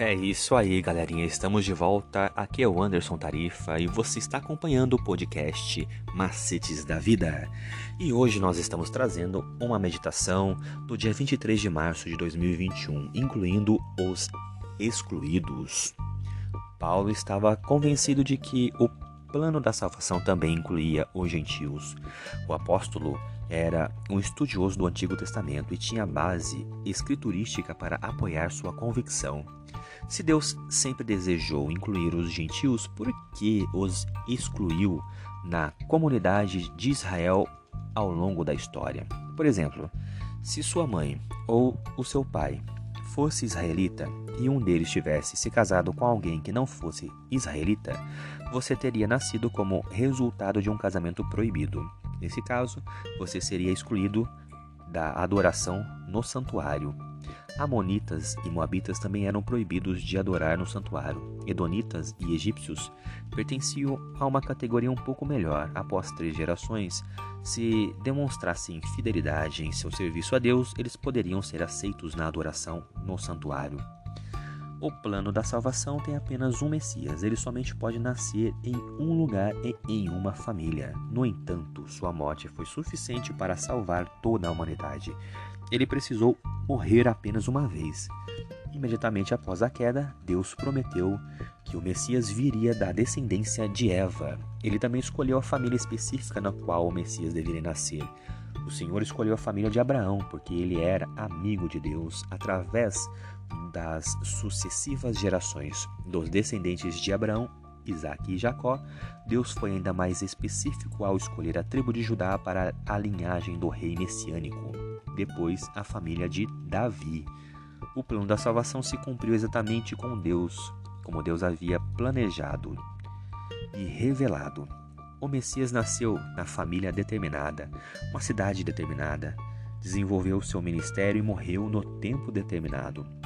É isso aí, galerinha. Estamos de volta. Aqui é o Anderson Tarifa e você está acompanhando o podcast Macetes da Vida. E hoje nós estamos trazendo uma meditação do dia 23 de março de 2021, incluindo os excluídos. Paulo estava convencido de que o plano da salvação também incluía os gentios. O apóstolo era um estudioso do Antigo Testamento e tinha base escriturística para apoiar sua convicção. Se Deus sempre desejou incluir os gentios, por que os excluiu na comunidade de Israel ao longo da história? Por exemplo, se sua mãe ou o seu pai fosse israelita e um deles tivesse se casado com alguém que não fosse israelita, você teria nascido como resultado de um casamento proibido. Nesse caso, você seria excluído da adoração no santuário. Amonitas e Moabitas também eram proibidos de adorar no santuário. Edonitas e egípcios pertenciam a uma categoria um pouco melhor. Após três gerações, se demonstrassem fidelidade em seu serviço a Deus, eles poderiam ser aceitos na adoração no santuário. O plano da salvação tem apenas um Messias. Ele somente pode nascer em um lugar e em uma família. No entanto, sua morte foi suficiente para salvar toda a humanidade. Ele precisou morrer apenas uma vez. Imediatamente após a queda, Deus prometeu que o Messias viria da descendência de Eva. Ele também escolheu a família específica na qual o Messias deveria nascer. O Senhor escolheu a família de Abraão porque ele era amigo de Deus através das sucessivas gerações dos descendentes de Abraão, Isaac e Jacó, Deus foi ainda mais específico ao escolher a tribo de Judá para a linhagem do rei messiânico, depois a família de Davi. O plano da salvação se cumpriu exatamente com Deus, como Deus havia planejado e revelado. O Messias nasceu na família determinada, uma cidade determinada, desenvolveu seu ministério e morreu no tempo determinado.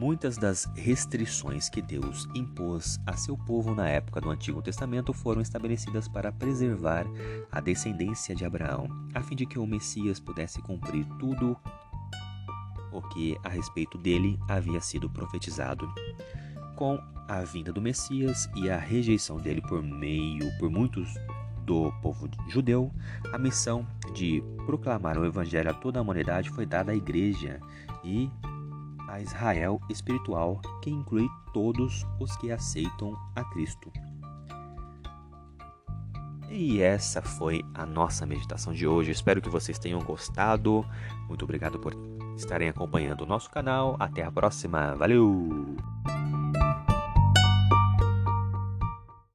Muitas das restrições que Deus impôs a seu povo na época do Antigo Testamento foram estabelecidas para preservar a descendência de Abraão, a fim de que o Messias pudesse cumprir tudo o que a respeito dele havia sido profetizado. Com a vinda do Messias e a rejeição dele por meio por muitos do povo judeu, a missão de proclamar o evangelho a toda a humanidade foi dada à igreja e a Israel espiritual, que inclui todos os que aceitam a Cristo. E essa foi a nossa meditação de hoje. Espero que vocês tenham gostado. Muito obrigado por estarem acompanhando o nosso canal. Até a próxima. Valeu!